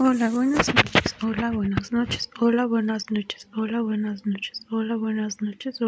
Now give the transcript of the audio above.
Hola, buenas noches. Hola, buenas noches. Hola, buenas noches. Hola, buenas noches. Hola, buenas noches. Hola.